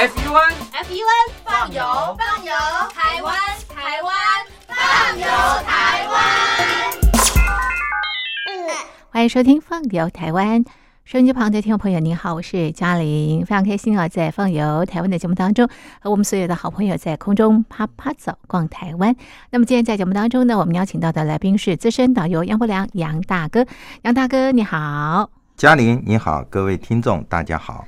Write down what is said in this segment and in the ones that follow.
F U N F U N 放油放油，台湾台湾放油台湾。欢迎收听《放游台湾》。收音机旁的听众朋友，您好，我是嘉玲，非常开心啊，在《放游台湾》的节目当中，和我们所有的好朋友在空中啪啪走逛台湾。那么今天在节目当中呢，我们邀请到的来宾是资深导游杨伯良杨大哥，杨大哥你好，嘉玲你好，各位听众大家好。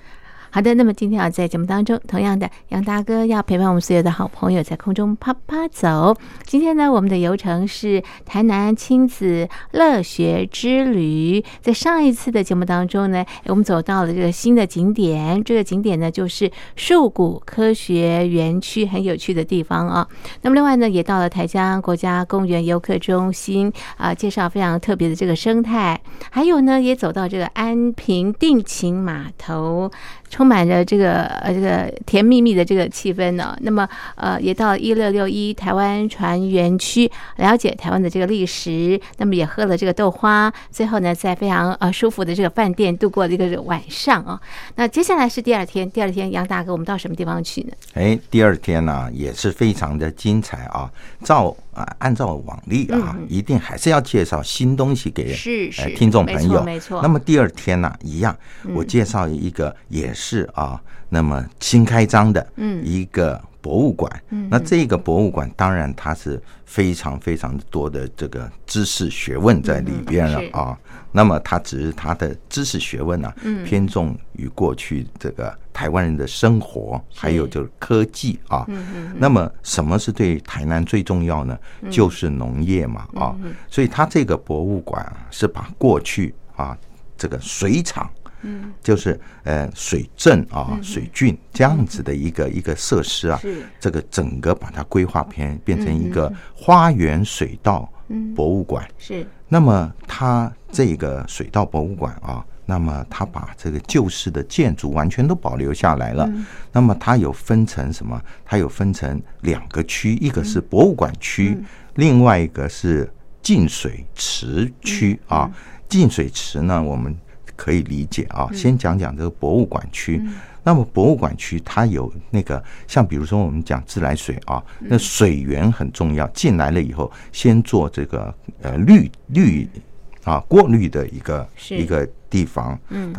好的，那么今天啊，在节目当中，同样的，杨大哥要陪伴我们所有的好朋友在空中啪啪走。今天呢，我们的游程是台南亲子乐学之旅。在上一次的节目当中呢，我们走到了这个新的景点，这个景点呢就是树谷科学园区，很有趣的地方啊。那么另外呢，也到了台江国家公园游客中心啊，介绍非常特别的这个生态。还有呢，也走到这个安平定情码头。充满着这个呃这个甜蜜蜜的这个气氛呢。那么呃也到一六六一台湾船园区了解台湾的这个历史。那么也喝了这个豆花。最后呢，在非常呃舒服的这个饭店度过了一个晚上啊。那接下来是第二天，第二天杨大哥，我们到什么地方去呢？哎，第二天呢也是非常的精彩啊。照啊按照往例啊，一定还是要介绍新东西给是是听众朋友。没错。那么第二天呢，一样，我介绍一个也是啊，那么新开张的一个博物馆。嗯，那这个博物馆当然它是非常非常多的这个知识学问在里边了啊。那么它只是它的知识学问呢，偏重于过去这个台湾人的生活，还有就是科技啊。那么什么是对台南最重要呢？就是农业嘛啊。所以它这个博物馆是把过去啊这个水厂，嗯，就是呃水镇啊水郡这样子的一个一个设施啊，这个整个把它规划变变成一个花园水稻博物馆是。那么它这个水稻博物馆啊，那么它把这个旧式的建筑完全都保留下来了。那么它有分成什么？它有分成两个区，一个是博物馆区，另外一个是净水池区啊。净水池呢，我们可以理解啊。先讲讲这个博物馆区。那么博物馆区它有那个像比如说我们讲自来水啊，那水源很重要。进来了以后，先做这个呃滤滤啊过滤的一个一个地方，嗯，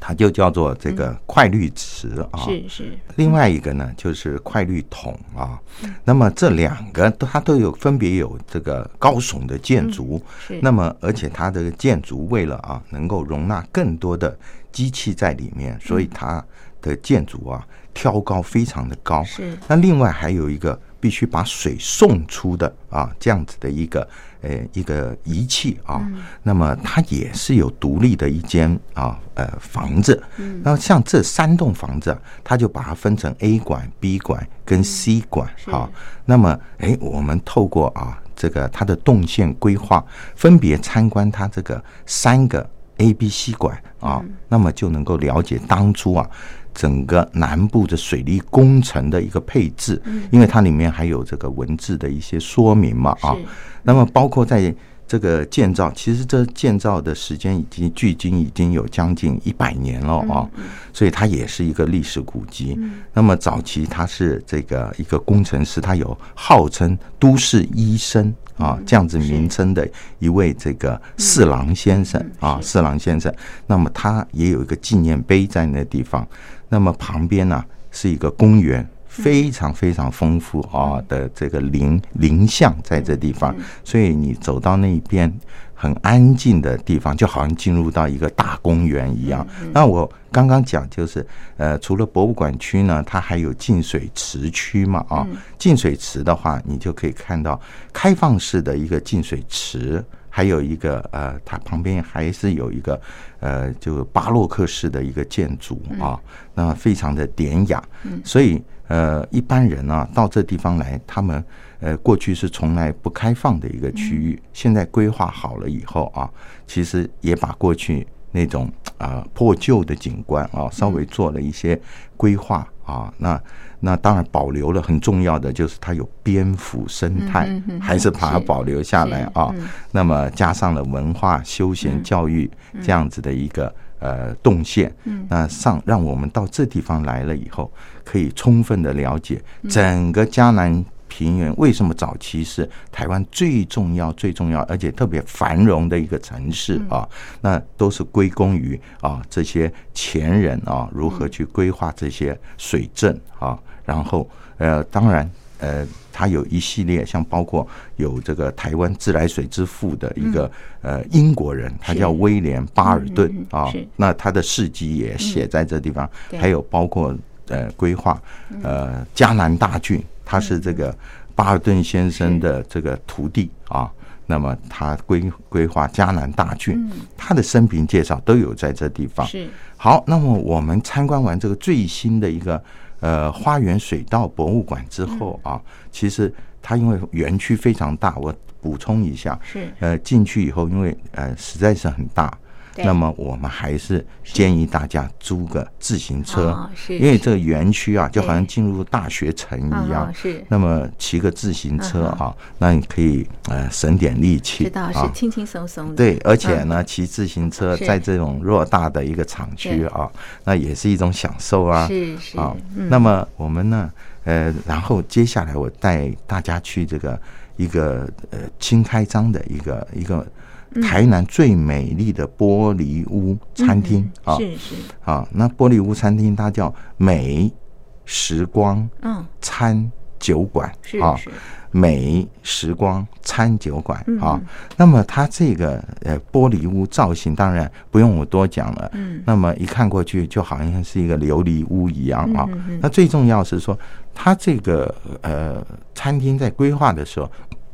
它就叫做这个快滤池啊。是是。另外一个呢就是快滤桶啊。那么这两个它都有分别有这个高耸的建筑，那么而且它的建筑为了啊能够容纳更多的机器在里面，所以它。的建筑啊，挑高非常的高。是。那另外还有一个必须把水送出的啊，这样子的一个呃一个仪器啊。那么它也是有独立的一间啊呃房子。嗯。那像这三栋房子，它就把它分成 A 馆、B 馆跟 C 馆啊。那么哎，我们透过啊这个它的动线规划，分别参观它这个三个 A、B、C 馆啊，那么就能够了解当初啊。整个南部的水利工程的一个配置，因为它里面还有这个文字的一些说明嘛啊，那么包括在这个建造，其实这建造的时间已经距今已经有将近一百年了啊，所以它也是一个历史古迹。那么早期它是这个一个工程师，他有号称都市医生啊这样子名称的一位这个四郎先生啊四郎先生，那么他也有一个纪念碑在那地方。那么旁边呢是一个公园，非常非常丰富啊的这个林林相在这地方，所以你走到那边很安静的地方，就好像进入到一个大公园一样。那我刚刚讲就是，呃，除了博物馆区呢，它还有净水池区嘛啊。净水池的话，你就可以看到开放式的一个净水池。还有一个呃，它旁边还是有一个呃，就巴洛克式的一个建筑啊，那非常的典雅。所以呃，一般人呢到这地方来，他们呃过去是从来不开放的一个区域，现在规划好了以后啊，其实也把过去那种啊破旧的景观啊稍微做了一些规划啊，那。那当然保留了很重要的就是它有蝙蝠生态，还是把它保留下来啊。那么加上了文化、休闲、教育这样子的一个呃动线，嗯，那上让我们到这地方来了以后，可以充分的了解整个江南。平原为什么早期是台湾最重要、最重要，而且特别繁荣的一个城市啊？那都是归功于啊这些前人啊如何去规划这些水镇啊？然后呃，当然呃，它有一系列像包括有这个台湾自来水之父的一个呃英国人，他叫威廉巴尔顿啊。那他的事迹也写在这地方，还有包括呃规划呃迦南大郡。他是这个巴尔顿先生的这个徒弟啊，那么他规规划迦南大郡，他的生平介绍都有在这地方。是好，那么我们参观完这个最新的一个呃花园水稻博物馆之后啊，其实它因为园区非常大，我补充一下，是呃进去以后，因为呃实在是很大。那么我们还是建议大家租个自行车，因为这个园区啊，就好像进入大学城一样。是。那么骑个自行车啊，那你可以呃省点力气。知道是轻轻松松的。对，而且呢，骑自行车在这种偌大的一个厂区啊，那也是一种享受啊。是是。啊，那么我们呢，呃，然后接下来我带大家去这个一个呃新开张的一个一个。台南最美丽的玻璃屋餐厅啊，是是。啊，那玻璃屋餐厅它叫美时光嗯。餐酒馆啊，美时光餐酒馆啊。那么它这个呃玻璃屋造型当然不用我多讲了，嗯，那么一看过去就好像是一个琉璃屋一样啊。那最重要是说，它这个呃餐厅在规划的时候，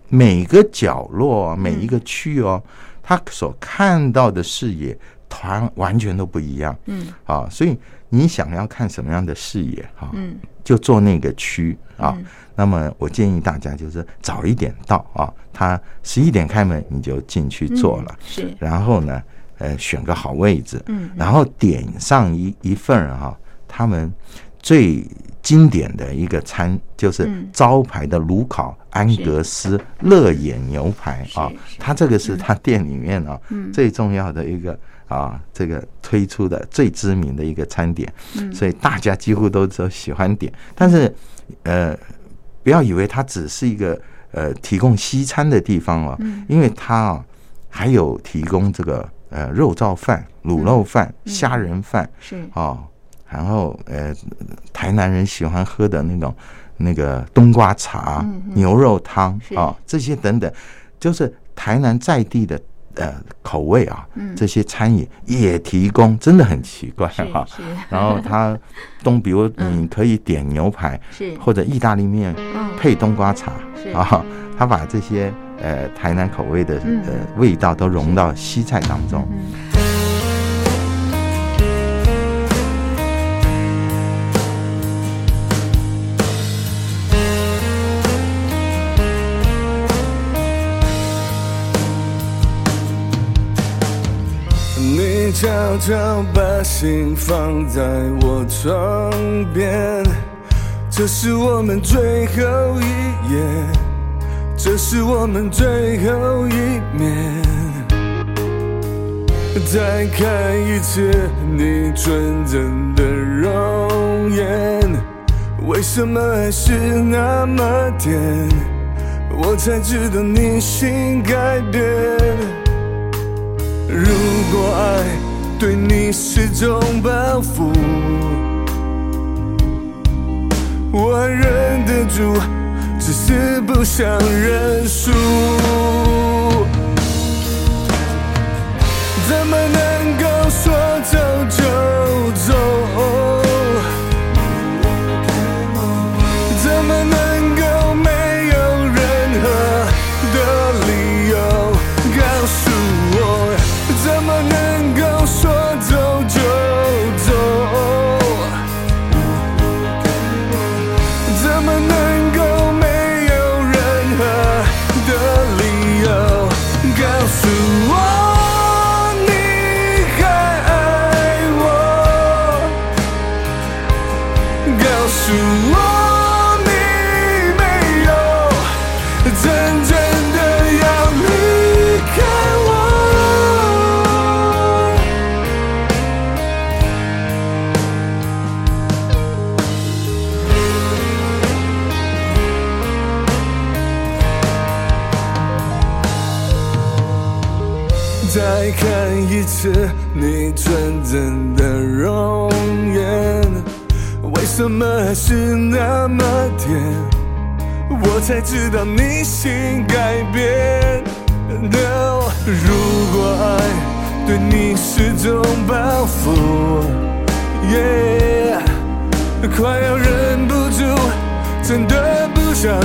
每个角落每一个区哦。他所看到的视野，团完全都不一样。嗯，啊，所以你想要看什么样的视野，哈，嗯，就坐那个区啊。那么我建议大家就是早一点到啊，他十一点开门你就进去坐了，是。然后呢，呃，选个好位置，嗯，然后点上一一份哈，他们最。经典的一个餐就是招牌的炉烤安格斯乐眼牛排啊，它这个是他店里面啊最重要的一个啊这个推出的最知名的一个餐点，所以大家几乎都都喜欢点。但是呃，不要以为它只是一个呃提供西餐的地方哦，因为它啊还有提供这个呃肉燥饭、卤肉饭、虾仁饭是。啊。然后，呃，台南人喜欢喝的那种那个冬瓜茶、牛肉汤啊，这些等等，就是台南在地的呃口味啊。这些餐饮也提供，真的很奇怪哈。然后他东，比如你可以点牛排，是或者意大利面配冬瓜茶啊。他把这些呃台南口味的呃味道都融到西菜当中。悄悄把心放在我床边，这是我们最后一夜，这是我们最后一面。再看一次你纯真的容颜，为什么还是那么甜？我才知道你心改变。如果爱对你是种报复，我忍得住，只是不想认输。怎么能够说走就走？快要忍不住，真的不想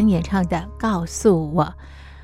演唱的《告诉我》。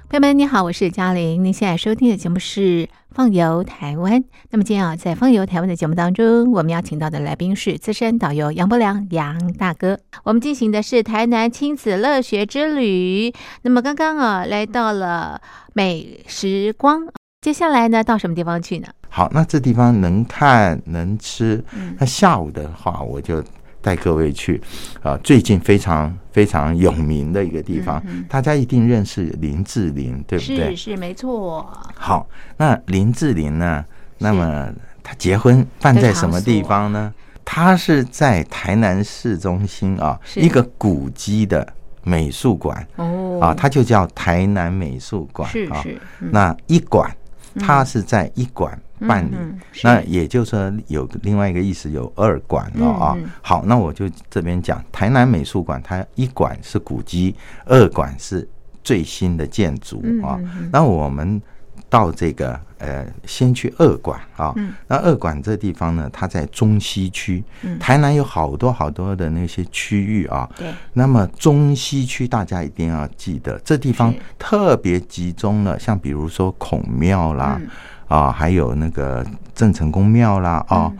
朋友们，你好，我是嘉玲。您现在收听的节目是《放游台湾》。那么今天啊，在《放游台湾》的节目当中，我们邀请到的来宾是资深导游杨伯良杨大哥。我们进行的是台南亲子乐学之旅。那么刚刚啊，来到了美时光，接下来呢，到什么地方去呢？好，那这地方能看能吃。那下午的话，我就带各位去啊、最近非常非常有名的一个地方，大家一定认识林志玲，对不对是？是没错，好，那林志玲呢？那么她结婚办在什么地方呢？她是在台南市中心啊，一个古迹的美术馆哦啊，它就叫台南美术馆啊。那一馆，它是在一馆办理，那也就是说有另外一个意思，有二馆了啊。好，那我就这边讲台南美术馆，它一馆是古迹，二馆是最新的建筑啊。那我们到这个呃，先去二馆啊。嗯那二馆这地方呢，它在中西区，嗯台南有好多好多的那些区域啊。对，那么中西区大家一定要记得，这地方特别集中了，像比如说孔庙啦，嗯啊，还有那个郑成功庙啦，啊、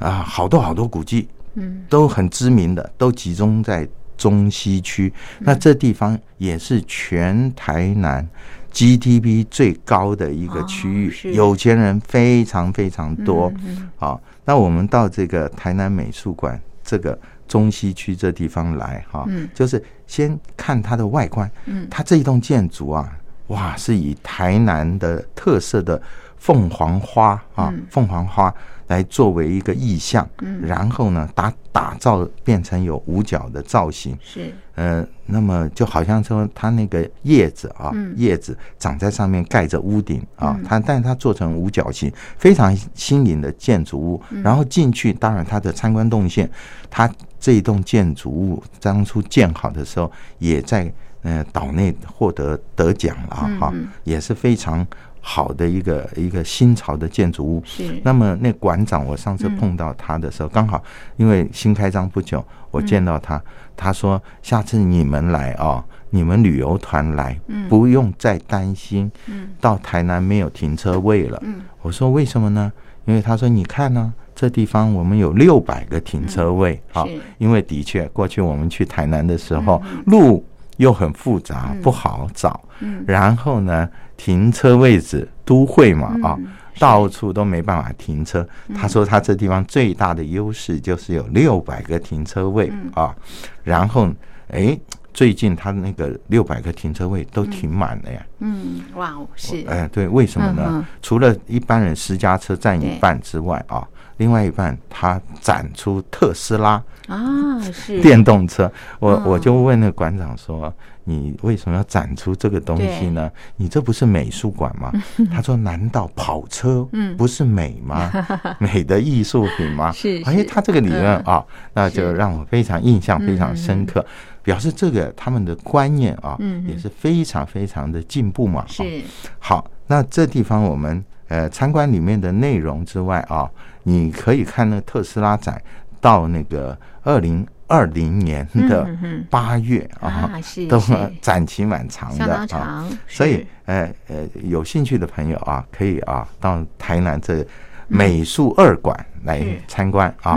啊，好多好多古迹嗯都很知名的，都集中在中西区。嗯那这地方也是全台南 GDP 最高的一个区域，有钱人非常非常多。嗯嗯。好，那我们到这个台南美术馆这个中西区这地方来哈，嗯。就是先看它的外观，嗯。它这一栋建筑啊，哇，是以台南的特色的凤凰花啊，凤凰花来作为一个意象，然后呢打打造变成有五角的造型，是。呃，那么就好像说它那个叶子啊，叶子长在上面盖着屋顶啊，它但是它做成五角形，非常新颖的建筑物。然后进去，当然它的参观动线，它这一栋建筑物当初建好的时候，也在呃岛内获得得奖了哈，也是非常好的一个一个新潮的建筑物。是。那么那馆长，我上次碰到他的时候，刚好因为新开张不久，我见到他。他说：“下次你们来啊，你们旅游团来，不用再担心到台南没有停车位了。”我说：“为什么呢？因为他说你看呢，这地方我们有六百个停车位啊。因为的确，过去我们去台南的时候，路又很复杂，不好找。然后呢，停车位置都会嘛啊。”到处都没办法停车。他说他这地方最大的优势就是有六百个停车位啊。然后，哎，最近他那个六百个停车位都停满了呀。嗯，哇哦，是。哎，对，为什么呢？除了一般人私家车占一半之外啊，另外一半他展出特斯拉啊，是电动车。我我就问那馆长说。你为什么要展出这个东西呢？你这不是美术馆吗？他说：“难道跑车不是美吗？美的艺术品吗？”是，哎，他这个理论啊，那就让我非常印象非常深刻，表示这个他们的观念啊，也是非常非常的进步嘛。是，好，那这地方我们呃参观里面的内容之外啊，你可以看那个特斯拉展到那个二零。二零年的八月啊，都展期蛮长的啊，所以呃呃，有兴趣的朋友啊，可以啊到台南这美术二馆来参观啊。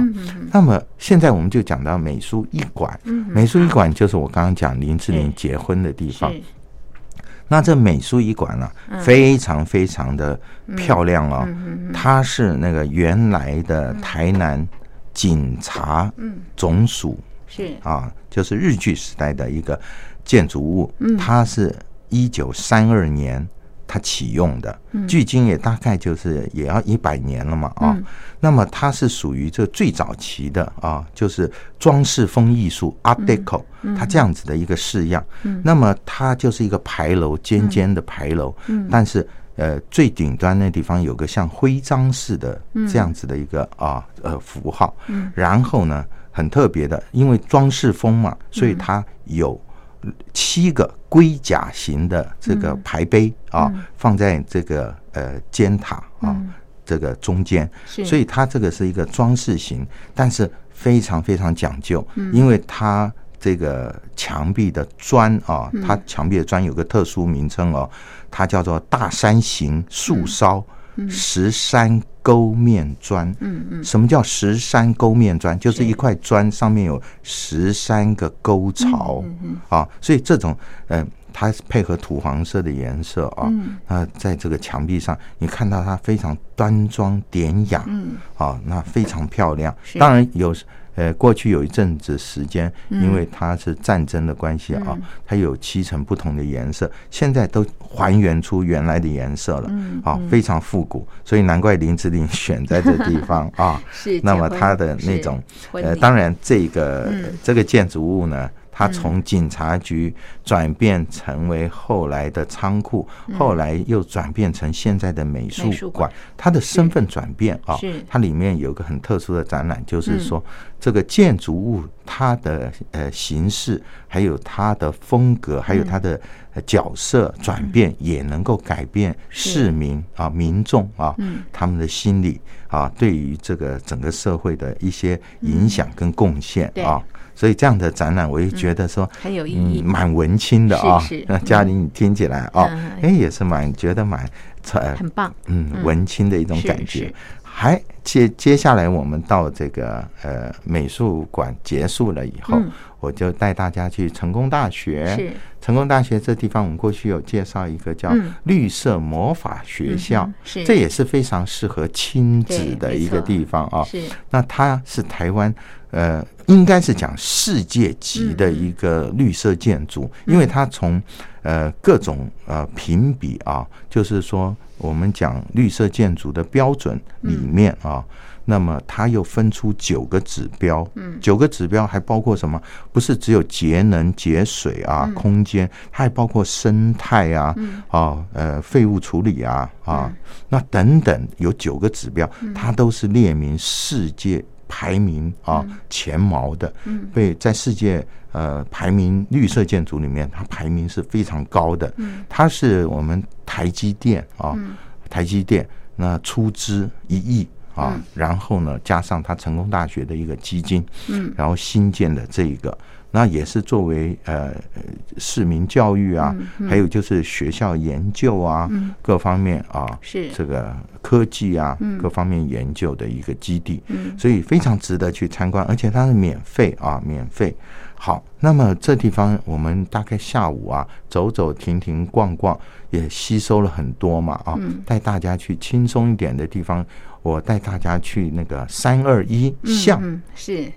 那么现在我们就讲到美术一馆，美术一馆就是我刚刚讲林志玲结婚的地方。那这美术一馆呢，非常非常的漂亮哦，它是那个原来的台南。警察总署是。啊，就是日据时代的一个建筑物，它是一九三二年它启用的，距今也大概就是也要一百年了嘛啊。那么它是属于这最早期的啊，就是装饰风艺术 Art Deco，它这样子的一个式样。那么它就是一个牌楼，尖尖的牌楼，但是。呃，最顶端那地方有个像徽章似的这样子的一个啊呃符号，然后呢很特别的，因为装饰风嘛，所以它有七个龟甲形的这个牌碑啊，放在这个呃尖塔啊这个中间，所以它这个是一个装饰型，但是非常非常讲究，因为它这个墙壁的砖啊，它墙壁的砖有个特殊名称哦。它叫做大山形树梢石山沟面砖。嗯嗯，什么叫石山沟面砖？就是一块砖上面有十三个沟槽。嗯啊，所以这种嗯，它配合土黄色的颜色啊，那在这个墙壁上，你看到它非常端庄典雅。嗯，啊，那非常漂亮。当然有。呃，过去有一阵子时间，因为它是战争的关系啊，它有七层不同的颜色，现在都还原出原来的颜色了，啊，非常复古，所以难怪林志玲 选在这地方啊。是，那么它的那种，呃，当然这个这个建筑物呢。它从警察局转变成为后来的仓库，后来又转变成现在的美术馆。他的身份转变啊，它里面有个很特殊的展览，就是说这个建筑物它的呃形式，还有它的风格，还有它的角色转变，也能够改变市民啊民众啊他们的心理啊，对于这个整个社会的一些影响跟贡献啊。所以这样的展览，我也觉得说很有意义，蛮文青的啊。那嘉玲，你听起来啊，哎，也是蛮觉得蛮很棒，嗯，文青的一种感觉。还接接下来，我们到这个呃美术馆结束了以后，我就带大家去成功大学。是成功大学这地方，我们过去有介绍一个叫绿色魔法学校，是这也是非常适合亲子的一个地方啊。是那它是台湾。呃，应该是讲世界级的一个绿色建筑，因为它从呃各种呃评比啊，就是说我们讲绿色建筑的标准里面啊。那么它又分出九个指标，嗯，九个指标还包括什么？不是只有节能、节水啊，空间，它还包括生态啊，啊，呃，废物处理啊，啊，那等等，有九个指标，它都是列明世界排名啊前茅的，嗯，被在世界呃排名绿色建筑里面，它排名是非常高的，嗯，它是我们台积电啊，台积电那出资一亿。啊，然后呢，加上它成功大学的一个基金，嗯，然后新建的这一个，那也是作为呃市民教育啊，还有就是学校研究啊，各方面啊，是。这个科技啊，各方面研究的一个基地，嗯，所以非常值得去参观，而且它是免费啊，免费。好，那么这地方我们大概下午啊，走走停停逛逛，也吸收了很多嘛啊，带大家去轻松一点的地方。我带大家去那个三二一巷，是，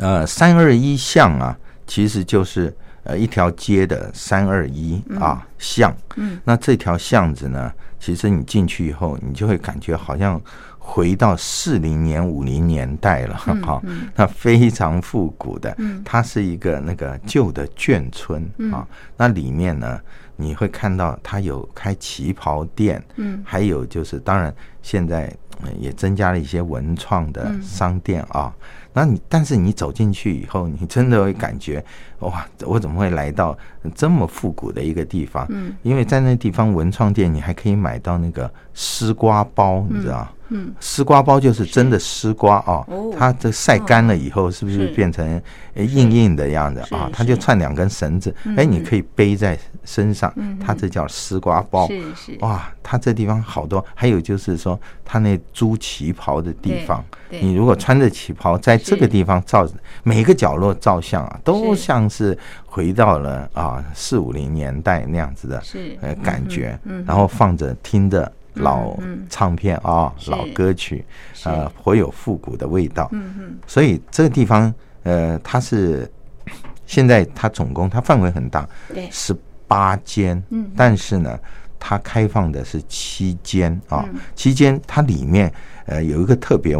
呃，三二一巷啊，其实就是呃一条街的三二一啊巷。嗯，那这条巷子呢，其实你进去以后，你就会感觉好像回到四零年、五零年代了哈。那非常复古的，它是一个那个旧的眷村啊。那里面呢，你会看到它有开旗袍店，嗯，还有就是当然现在。也增加了一些文创的商店啊，那你但是你走进去以后，你真的会感觉哇，我怎么会来到这么复古的一个地方？嗯，因为在那地方文创店，你还可以买到那个丝瓜包，你知道。嗯，丝瓜包就是真的丝瓜啊，它这晒干了以后，是不是变成硬硬的样子啊？它就串两根绳子，哎，你可以背在身上，它这叫丝瓜包。是是，哇，它这地方好多，还有就是说，它那租旗袍的地方，你如果穿着旗袍在这个地方照，每个角落照相啊，都像是回到了啊四五零年代那样子的呃感觉，然后放着听着。老唱片啊，老歌曲，呃，颇有复古的味道。嗯嗯，所以这个地方，呃，它是 现在它总共它范围很大，对，十八间。嗯，但是呢，它开放的是七间啊。期间它里面呃有一个特别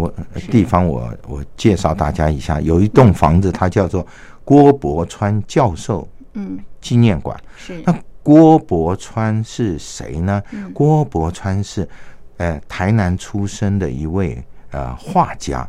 地方，我我介绍大家一下，有一栋房子，它叫做郭伯川教授嗯纪念馆。是那。郭伯川是谁呢？郭伯川是呃台南出生的一位呃画家，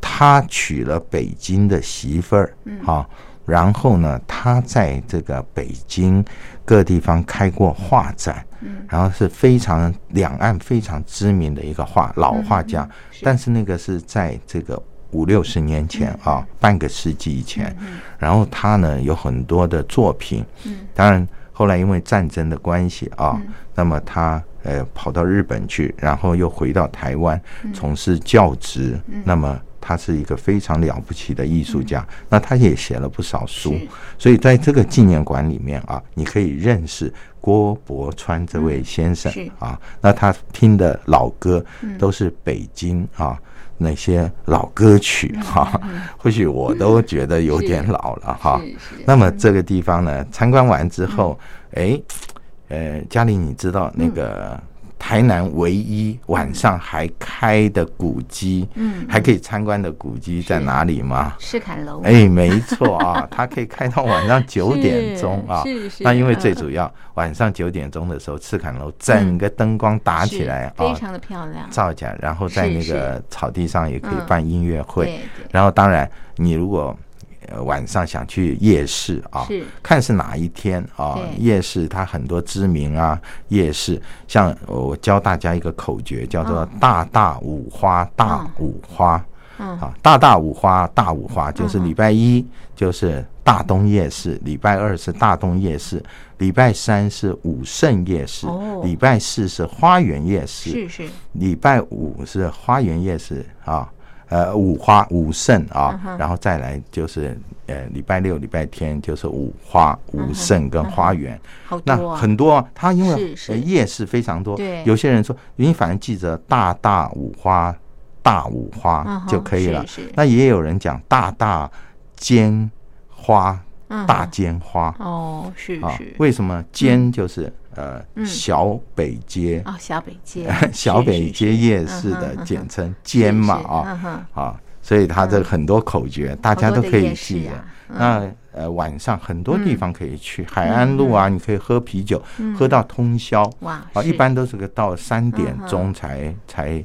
他娶了北京的媳妇儿，啊，然后呢，他在这个北京各地方开过画展，嗯。然后是非常两岸非常知名的一个画老画家，但是那个是在这个五六十年前啊，半个世纪以前，然后他呢有很多的作品，嗯。当然。后来因为战争的关系啊，那么他呃跑到日本去，然后又回到台湾从事教职。那么他是一个非常了不起的艺术家。那他也写了不少书，所以在这个纪念馆里面啊，你可以认识郭伯川这位先生啊。那他听的老歌都是北京啊。那些老歌曲哈，或许我都觉得有点老了哈。那么这个地方呢，参观完之后，哎，呃，嘉玲，你知道那个？台南唯一晚上还开的古迹，嗯，还可以参观的古迹在哪里吗？赤坎楼。哎，没错啊，它可以开到晚上九点钟啊。是是。那因为最主要晚上九点钟的时候，赤坎楼整个灯光打起来啊，非常的漂亮，造假。然后在那个草地上也可以办音乐会。然后当然，你如果。晚上想去夜市啊，看是哪一天啊？夜市它很多知名啊，夜市像我教大家一个口诀，叫做“大大五花大五花”。啊，大大五花大五花，就是礼拜一就是大东夜市，礼拜二是大东夜市，礼拜三是武圣夜市，礼拜四是花园夜市，是是，礼拜五是花园夜市啊。呃，五花五圣啊，然后再来就是呃，礼拜六、礼拜天就是五花五圣跟花园，那很多。啊它因为夜市非常多，有些人说，你反正记着大大五花大五花就可以了。那也有人讲大大尖花嗯，大尖花。哦，是啊是，，为什么尖就是呃嗯。小北街。哦，小北街。小北街夜市的嗯简称尖嘛啊。啊，所以它这很多口诀大家都可以记的。的啊。嗯。那呃晚上很多地方可以去，海岸路啊，你可以喝啤酒，喝到通宵。哇啊，一般都是个到三点嗯钟才才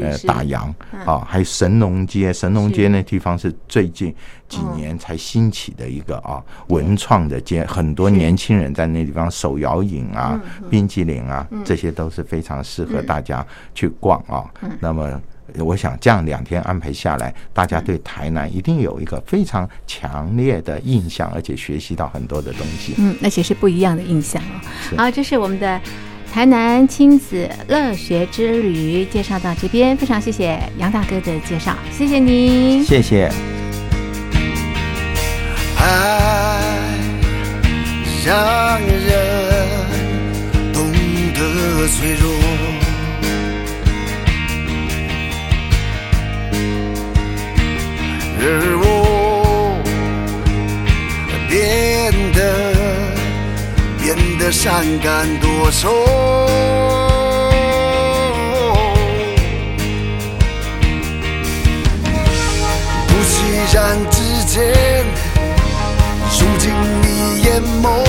呃打烊。嗯。啊，还有神农街，神农街那地方是最近几嗯年才兴起的一个啊文创的街，很多年轻人在那地方手摇饮啊、嗯冰激凌啊，这些都是非常适合大家去逛啊。嗯。那么。我想这样两天安排下来，大家对台南一定有一个非常强烈的印象，而且学习到很多的东西。嗯，而且是不一样的印象哦。好，这是我们的台南亲子乐学之旅介绍到这边，非常谢谢杨大哥的介绍，谢谢您。谢谢。爱变得善感多愁。不期然之间。如今你眼眸，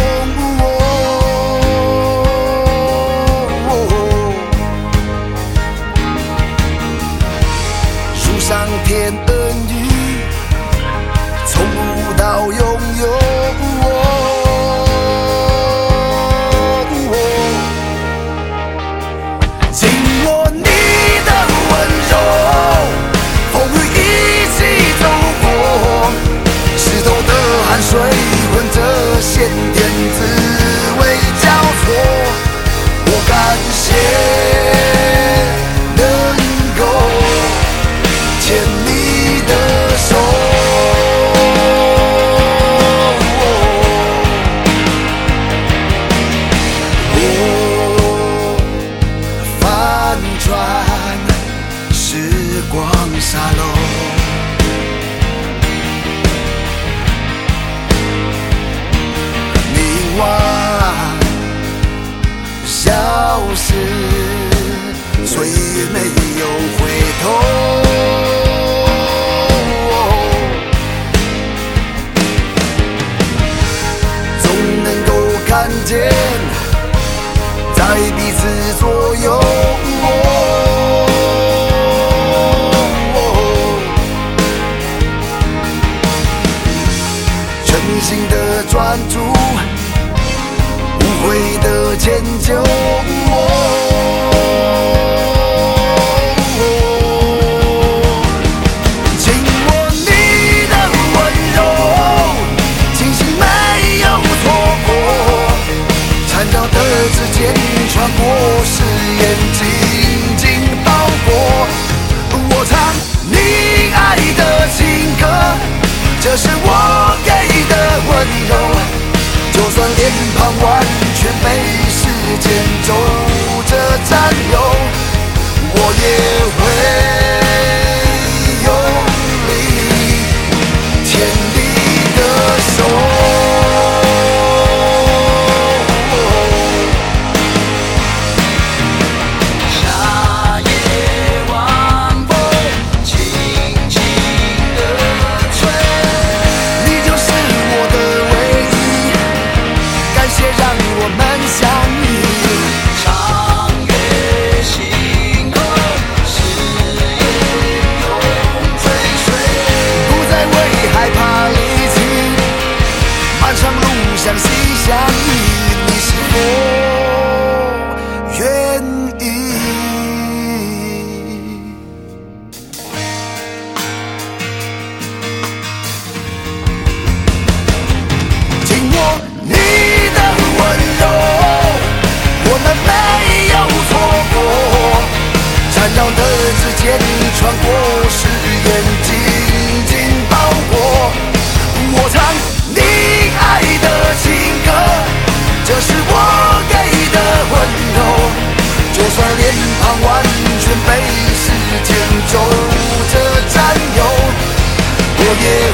我给的温柔就算脸庞完全被时间皱着占有我也